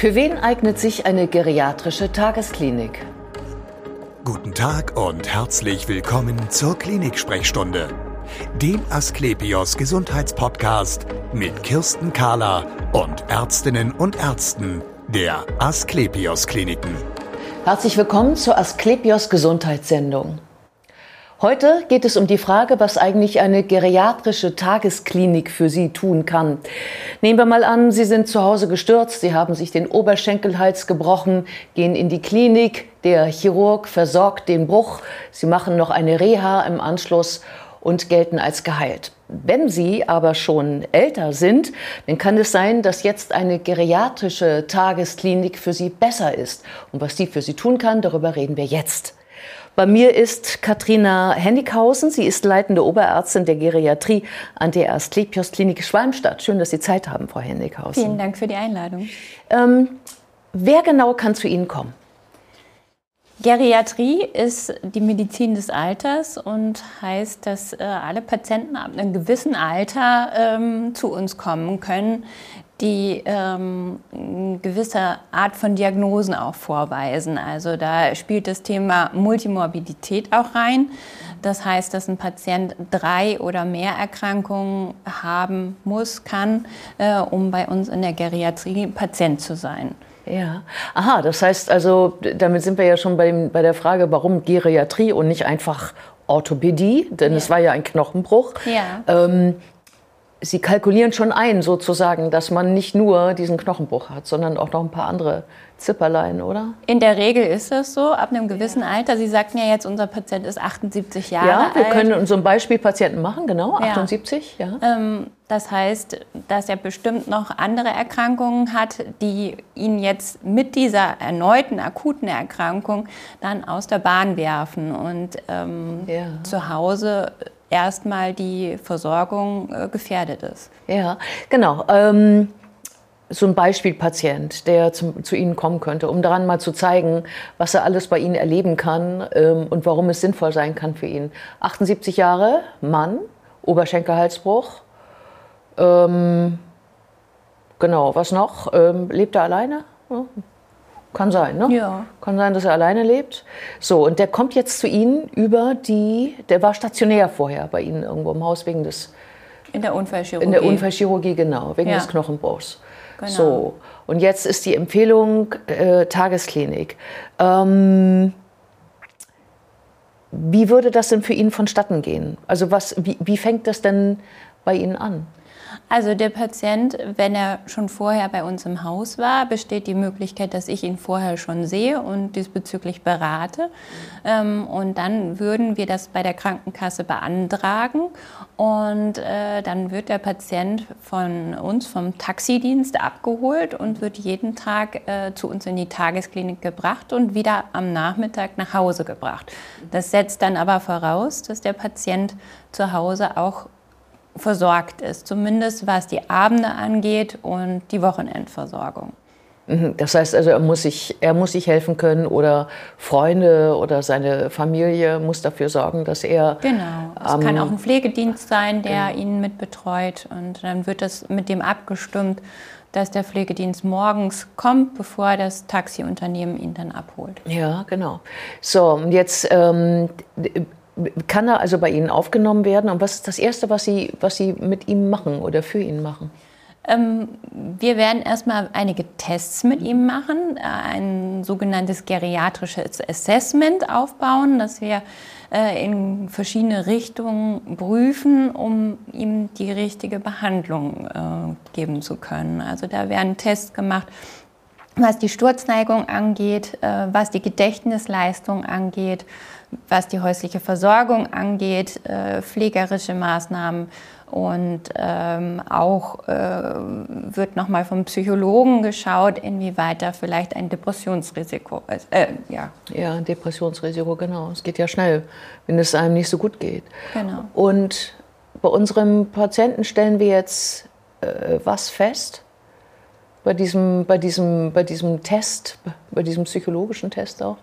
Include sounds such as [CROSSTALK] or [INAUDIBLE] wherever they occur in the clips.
Für wen eignet sich eine geriatrische Tagesklinik? Guten Tag und herzlich willkommen zur Klinik-Sprechstunde, dem Asklepios Gesundheitspodcast mit Kirsten Kahler und Ärztinnen und Ärzten der Asklepios Kliniken. Herzlich willkommen zur Asklepios Gesundheitssendung. Heute geht es um die Frage, was eigentlich eine geriatrische Tagesklinik für Sie tun kann. Nehmen wir mal an, Sie sind zu Hause gestürzt, Sie haben sich den Oberschenkelhals gebrochen, gehen in die Klinik, der Chirurg versorgt den Bruch, Sie machen noch eine Reha im Anschluss und gelten als geheilt. Wenn Sie aber schon älter sind, dann kann es sein, dass jetzt eine geriatrische Tagesklinik für Sie besser ist. Und was die für Sie tun kann, darüber reden wir jetzt. Bei mir ist Katrina Hennighausen. Sie ist leitende Oberärztin der Geriatrie an der Asklepios Klinik Schwalmstadt. Schön, dass Sie Zeit haben, Frau Hennighausen. Vielen Dank für die Einladung. Ähm, wer genau kann zu Ihnen kommen? Geriatrie ist die Medizin des Alters und heißt, dass äh, alle Patienten ab einem gewissen Alter ähm, zu uns kommen können, die ähm, eine gewisse Art von Diagnosen auch vorweisen. Also da spielt das Thema Multimorbidität auch rein. Das heißt, dass ein Patient drei oder mehr Erkrankungen haben muss, kann, äh, um bei uns in der Geriatrie Patient zu sein. Ja, aha, das heißt also, damit sind wir ja schon bei, dem, bei der Frage, warum Geriatrie und nicht einfach Orthopädie, denn ja. es war ja ein Knochenbruch. Ja. Ähm, Sie kalkulieren schon ein, sozusagen, dass man nicht nur diesen Knochenbruch hat, sondern auch noch ein paar andere Zipperlein, oder? In der Regel ist das so, ab einem gewissen ja. Alter. Sie sagten ja jetzt, unser Patient ist 78 Jahre alt. Ja, wir alt. können so ein Beispielpatienten machen, genau, 78. Ja. ja. Ähm, das heißt, dass er bestimmt noch andere Erkrankungen hat, die ihn jetzt mit dieser erneuten akuten Erkrankung dann aus der Bahn werfen und ähm, ja. zu Hause erstmal die Versorgung äh, gefährdet ist. Ja, genau. Ähm, so ein Beispielpatient, der zum, zu Ihnen kommen könnte, um daran mal zu zeigen, was er alles bei Ihnen erleben kann ähm, und warum es sinnvoll sein kann für ihn. 78 Jahre, Mann, Oberschenkelhalsbruch. Ähm, genau, was noch? Ähm, lebt er alleine? Kann sein, ne? Ja. Kann sein, dass er alleine lebt. So, und der kommt jetzt zu Ihnen über die, der war stationär vorher bei Ihnen irgendwo im Haus wegen des. In der Unfallchirurgie. In der Unfallchirurgie, genau, wegen ja. des Knochenbruchs. Genau. So, und jetzt ist die Empfehlung äh, Tagesklinik. Ähm, wie würde das denn für ihn vonstatten gehen? Also was, wie, wie fängt das denn bei Ihnen an? Also der Patient, wenn er schon vorher bei uns im Haus war, besteht die Möglichkeit, dass ich ihn vorher schon sehe und diesbezüglich berate. Ähm, und dann würden wir das bei der Krankenkasse beantragen. Und äh, dann wird der Patient von uns, vom Taxidienst, abgeholt und wird jeden Tag äh, zu uns in die Tagesklinik gebracht und wieder am Nachmittag nach Hause gebracht. Das setzt dann aber voraus, dass der Patient zu Hause auch versorgt ist, zumindest was die Abende angeht und die Wochenendversorgung. Mhm. Das heißt also, er muss, sich, er muss sich helfen können oder Freunde oder seine Familie muss dafür sorgen, dass er. Genau. Es ähm, kann auch ein Pflegedienst sein, der genau. ihn mitbetreut und dann wird das mit dem abgestimmt, dass der Pflegedienst morgens kommt, bevor das Taxiunternehmen ihn dann abholt. Ja, genau. So, und jetzt ähm, kann er also bei Ihnen aufgenommen werden? Und was ist das Erste, was Sie, was Sie mit ihm machen oder für ihn machen? Ähm, wir werden erstmal einige Tests mit ihm machen, äh, ein sogenanntes geriatrisches Assessment aufbauen, das wir äh, in verschiedene Richtungen prüfen, um ihm die richtige Behandlung äh, geben zu können. Also da werden Tests gemacht, was die Sturzneigung angeht, was die Gedächtnisleistung angeht, was die häusliche Versorgung angeht, äh, pflegerische Maßnahmen und ähm, auch äh, wird nochmal vom Psychologen geschaut, inwieweit da vielleicht ein Depressionsrisiko ist. Äh, ja. ja, ein Depressionsrisiko, genau. Es geht ja schnell, wenn es einem nicht so gut geht. Genau. Und bei unserem Patienten stellen wir jetzt äh, was fest? Bei diesem, bei, diesem, bei diesem Test, bei diesem psychologischen Test auch?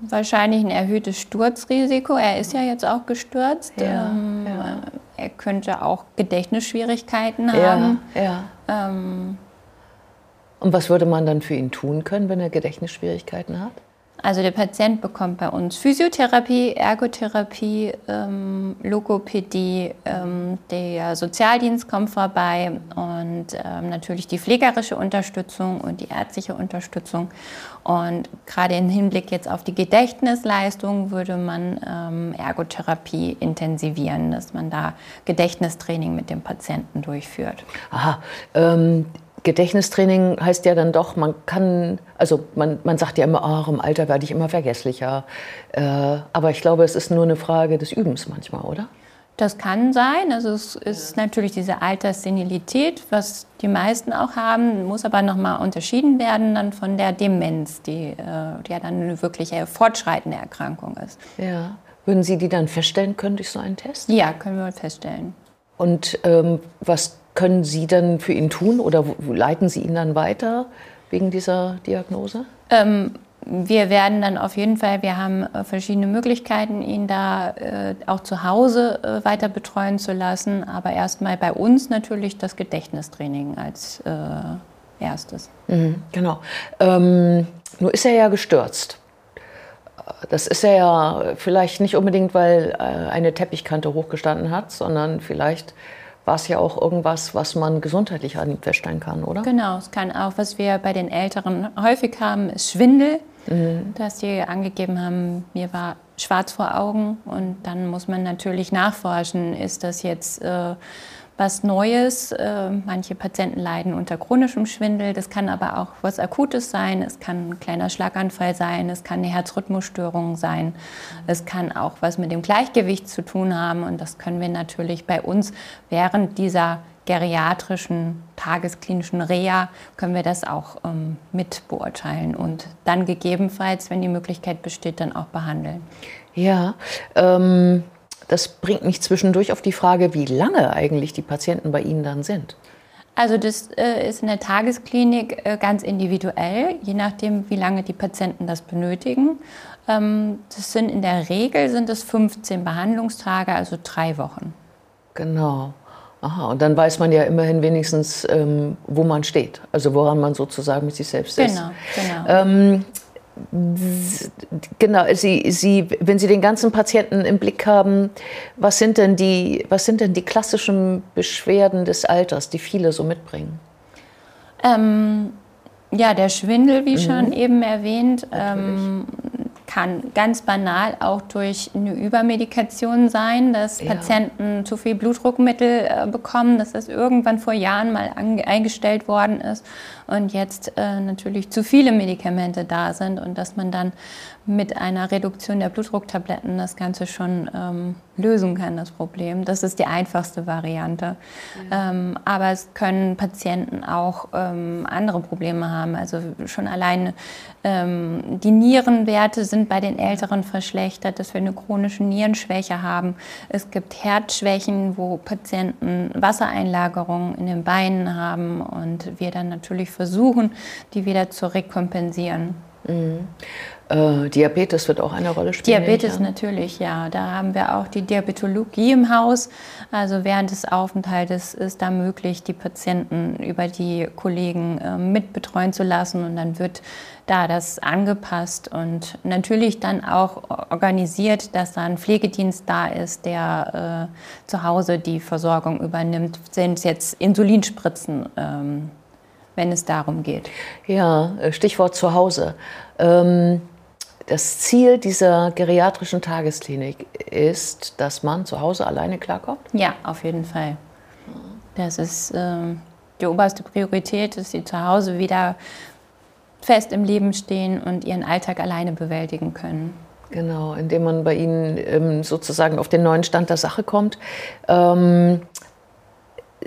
Wahrscheinlich ein erhöhtes Sturzrisiko. Er ist ja jetzt auch gestürzt. Ja, ähm, ja. Er könnte auch Gedächtnisschwierigkeiten haben. Ja, ähm, Und was würde man dann für ihn tun können, wenn er Gedächtnisschwierigkeiten hat? Also der Patient bekommt bei uns Physiotherapie, Ergotherapie, ähm, Logopädie, ähm, der Sozialdienst kommt vorbei und ähm, natürlich die pflegerische Unterstützung und die ärztliche Unterstützung. Und gerade im Hinblick jetzt auf die Gedächtnisleistung würde man ähm, Ergotherapie intensivieren, dass man da Gedächtnistraining mit dem Patienten durchführt. Aha. Gedächtnistraining heißt ja dann doch, man kann, also man, man sagt ja immer, ach, im Alter werde ich immer vergesslicher. Äh, aber ich glaube, es ist nur eine Frage des Übens manchmal, oder? Das kann sein. Also es ist natürlich diese Alterssenilität, was die meisten auch haben, muss aber nochmal unterschieden werden dann von der Demenz, die, äh, die ja dann eine wirklich fortschreitende Erkrankung ist. Ja. Würden Sie die dann feststellen können durch so einen Test? Ja, können wir feststellen. Und ähm, was können Sie dann für ihn tun oder leiten Sie ihn dann weiter wegen dieser Diagnose? Ähm, wir werden dann auf jeden Fall, wir haben äh, verschiedene Möglichkeiten, ihn da äh, auch zu Hause äh, weiter betreuen zu lassen, aber erstmal bei uns natürlich das Gedächtnistraining als äh, erstes. Mhm, genau. Ähm, nur ist er ja gestürzt. Das ist er ja vielleicht nicht unbedingt, weil äh, eine Teppichkante hochgestanden hat, sondern vielleicht war es ja auch irgendwas, was man gesundheitlich an ihm feststellen kann, oder? Genau, es kann auch, was wir bei den Älteren häufig haben, ist Schwindel, mhm. dass sie angegeben haben, mir war schwarz vor Augen und dann muss man natürlich nachforschen, ist das jetzt äh, was Neues. Äh, manche Patienten leiden unter chronischem Schwindel. Das kann aber auch was Akutes sein. Es kann ein kleiner Schlaganfall sein. Es kann eine Herzrhythmusstörung sein. Es kann auch was mit dem Gleichgewicht zu tun haben. Und das können wir natürlich bei uns während dieser geriatrischen tagesklinischen Reha können wir das auch ähm, mit beurteilen und dann gegebenenfalls, wenn die Möglichkeit besteht, dann auch behandeln. Ja, ähm, das bringt mich zwischendurch auf die Frage, wie lange eigentlich die Patienten bei Ihnen dann sind. Also das äh, ist in der Tagesklinik äh, ganz individuell, je nachdem, wie lange die Patienten das benötigen. Ähm, das sind in der Regel sind es 15 Behandlungstage, also drei Wochen. Genau. Aha, und dann weiß man ja immerhin wenigstens, ähm, wo man steht, also woran man sozusagen mit sich selbst ist. Genau, genau. Ähm, Genau, Sie, Sie, wenn Sie den ganzen Patienten im Blick haben, was sind, denn die, was sind denn die klassischen Beschwerden des Alters, die viele so mitbringen? Ähm, ja, der Schwindel, wie mhm. schon eben erwähnt, ähm, kann ganz banal auch durch eine Übermedikation sein, dass ja. Patienten zu viel Blutdruckmittel äh, bekommen, dass das irgendwann vor Jahren mal eingestellt worden ist und jetzt äh, natürlich zu viele Medikamente da sind und dass man dann mit einer Reduktion der Blutdrucktabletten das Ganze schon ähm, lösen kann, das Problem. Das ist die einfachste Variante. Ja. Ähm, aber es können Patienten auch ähm, andere Probleme haben. Also schon alleine ähm, die Nierenwerte sind bei den Älteren verschlechtert, dass wir eine chronische Nierenschwäche haben. Es gibt Herzschwächen, wo Patienten Wassereinlagerungen in den Beinen haben und wir dann natürlich versuchen, die wieder zu rekompensieren. Mhm. Äh, Diabetes wird auch eine Rolle spielen. Diabetes natürlich, ja. Da haben wir auch die Diabetologie im Haus. Also während des Aufenthaltes ist da möglich, die Patienten über die Kollegen äh, mitbetreuen zu lassen und dann wird da das angepasst und natürlich dann auch organisiert, dass da ein Pflegedienst da ist, der äh, zu Hause die Versorgung übernimmt. Sind es jetzt Insulinspritzen? Ähm, wenn es darum geht. Ja, äh, Stichwort zu Hause. Ähm das Ziel dieser geriatrischen Tagesklinik ist, dass man zu Hause alleine klarkommt? Ja, auf jeden Fall. Das ist äh, die oberste Priorität, dass sie zu Hause wieder fest im Leben stehen und ihren Alltag alleine bewältigen können. Genau, indem man bei Ihnen ähm, sozusagen auf den neuen Stand der Sache kommt. Ähm,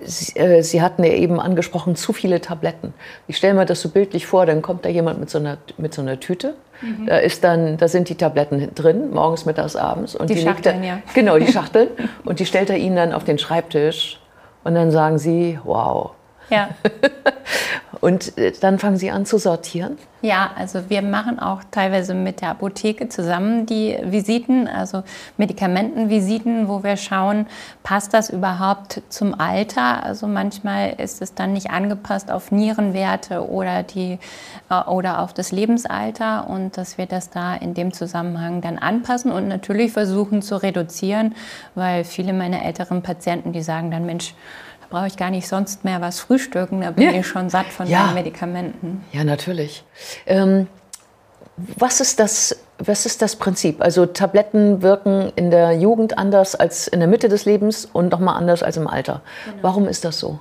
Sie, äh, Sie, hatten ja eben angesprochen, zu viele Tabletten. Ich stelle mir das so bildlich vor, dann kommt da jemand mit so einer, mit so einer Tüte. Mhm. Da, ist dann, da sind die Tabletten drin, morgens, mittags, abends. Und die, die Schachteln, da, ja. Genau, die [LAUGHS] Schachteln. und die stellt er Ihnen dann auf den Schreibtisch. Und dann sagen Sie, wow, Ja. [LAUGHS] Und äh, dann fangen Sie an zu sortieren? Ja, also wir machen auch teilweise mit der Apotheke zusammen die Visiten, also Medikamentenvisiten, wo wir schauen, passt das überhaupt zum Alter? Also manchmal ist es dann nicht angepasst auf Nierenwerte oder, die, äh, oder auf das Lebensalter und dass wir das da in dem Zusammenhang dann anpassen und natürlich versuchen zu reduzieren, weil viele meiner älteren Patienten, die sagen dann, Mensch, brauche ich gar nicht sonst mehr was frühstücken, da bin ja. ich schon satt von ja. meinen Medikamenten. Ja, natürlich. Ähm, was, ist das, was ist das Prinzip? Also Tabletten wirken in der Jugend anders als in der Mitte des Lebens und nochmal anders als im Alter. Genau. Warum ist das so?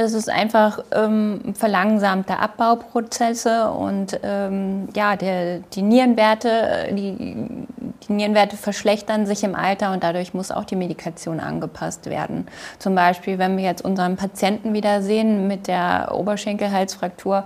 Das ist einfach ähm, verlangsamte Abbauprozesse und ähm, ja, der, die Nierenwerte, die, die Nierenwerte verschlechtern sich im Alter und dadurch muss auch die Medikation angepasst werden. Zum Beispiel, wenn wir jetzt unseren Patienten wieder sehen mit der Oberschenkelhalsfraktur,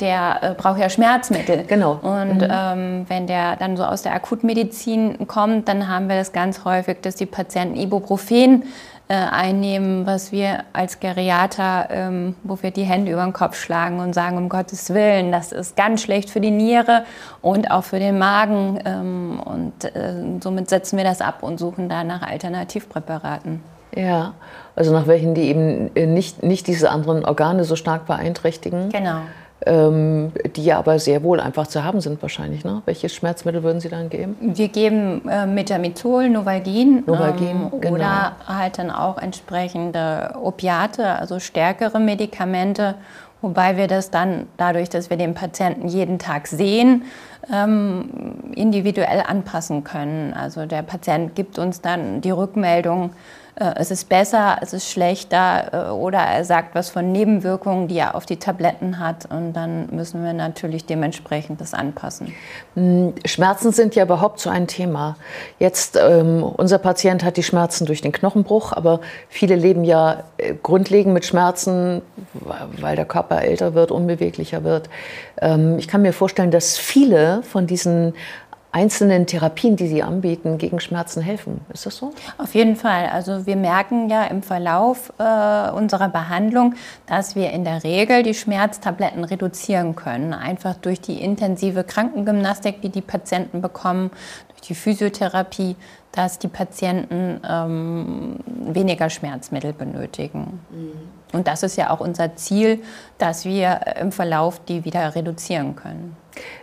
der äh, braucht ja Schmerzmittel. Genau. Und mhm. ähm, wenn der dann so aus der Akutmedizin kommt, dann haben wir das ganz häufig, dass die Patienten Ibuprofen äh, einnehmen, was wir als Geriater, ähm, wo wir die Hände über den Kopf schlagen und sagen, um Gottes Willen, das ist ganz schlecht für die Niere und auch für den Magen. Ähm, und äh, somit setzen wir das ab und suchen da nach Alternativpräparaten. Ja, also nach welchen, die eben nicht, nicht diese anderen Organe so stark beeinträchtigen. Genau ähm, die aber sehr wohl einfach zu haben sind wahrscheinlich. Ne? Welches Schmerzmittel würden Sie dann geben? Wir geben äh, Metamizol, Novalgin, Novalgin ähm, genau. oder halt dann auch entsprechende Opiate, also stärkere Medikamente, wobei wir das dann dadurch, dass wir den Patienten jeden Tag sehen, ähm, individuell anpassen können. Also der Patient gibt uns dann die Rückmeldung, es ist besser, es ist schlechter äh, oder er sagt was von Nebenwirkungen, die er auf die Tabletten hat und dann müssen wir natürlich dementsprechend das anpassen. Hm, Schmerzen sind ja überhaupt so ein Thema. Jetzt, ähm, unser Patient hat die Schmerzen durch den Knochenbruch, aber viele leben ja äh, grundlegend mit Schmerzen, weil der Körper älter wird, unbeweglicher wird. Ähm, ich kann mir vorstellen, dass viele von diesen einzelnen Therapien, die Sie anbieten, gegen Schmerzen helfen. Ist das so? Auf jeden Fall. Also wir merken ja im Verlauf äh, unserer Behandlung, dass wir in der Regel die Schmerztabletten reduzieren können. Einfach durch die intensive Krankengymnastik, die die Patienten bekommen, durch die Physiotherapie, dass die Patienten ähm, weniger Schmerzmittel benötigen. Mhm. Und das ist ja auch unser Ziel, dass wir im Verlauf die wieder reduzieren können.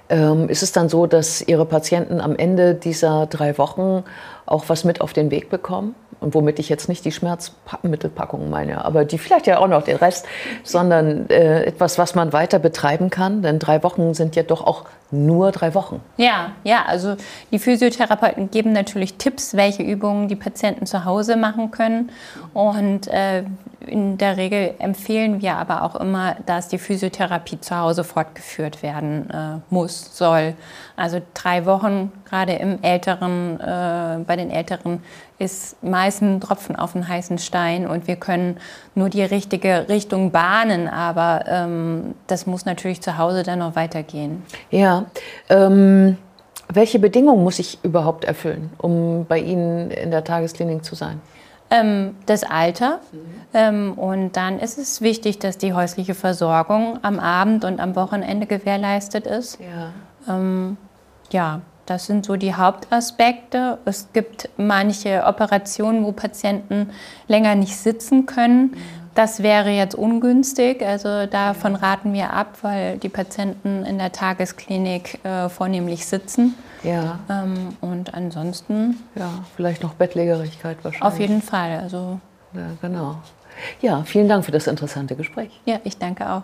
Ähm, ist es dann so, dass Ihre Patienten am Ende dieser drei Wochen auch was mit auf den Weg bekommen? Und womit ich jetzt nicht die Schmerzmittelpackung meine, aber die vielleicht ja auch noch den Rest, sondern äh, etwas, was man weiter betreiben kann. Denn drei Wochen sind ja doch auch nur drei Wochen. Ja, ja, also die Physiotherapeuten geben natürlich Tipps, welche Übungen die Patienten zu Hause machen können. Und äh, in der Regel empfehlen wir aber auch immer, dass die Physiotherapie zu Hause fortgeführt werden äh, muss, soll. Also drei Wochen, gerade im Älteren, äh, bei den Älteren, ist meist ein Tropfen auf einen heißen Stein und wir können nur die richtige Richtung bahnen, aber ähm, das muss natürlich zu Hause dann noch weitergehen. Ja. Ähm, welche Bedingungen muss ich überhaupt erfüllen, um bei Ihnen in der Tagesklinik zu sein? Ähm, das Alter. Mhm. Ähm, und dann ist es wichtig, dass die häusliche Versorgung am Abend und am Wochenende gewährleistet ist. Ja. Ähm, ja, das sind so die Hauptaspekte. Es gibt manche Operationen, wo Patienten länger nicht sitzen können. Das wäre jetzt ungünstig. Also davon raten wir ab, weil die Patienten in der Tagesklinik äh, vornehmlich sitzen. Ja. Ähm, und ansonsten. Ja, vielleicht noch Bettlägerigkeit wahrscheinlich. Auf jeden Fall. Also. Ja, genau. Ja, vielen Dank für das interessante Gespräch. Ja, ich danke auch.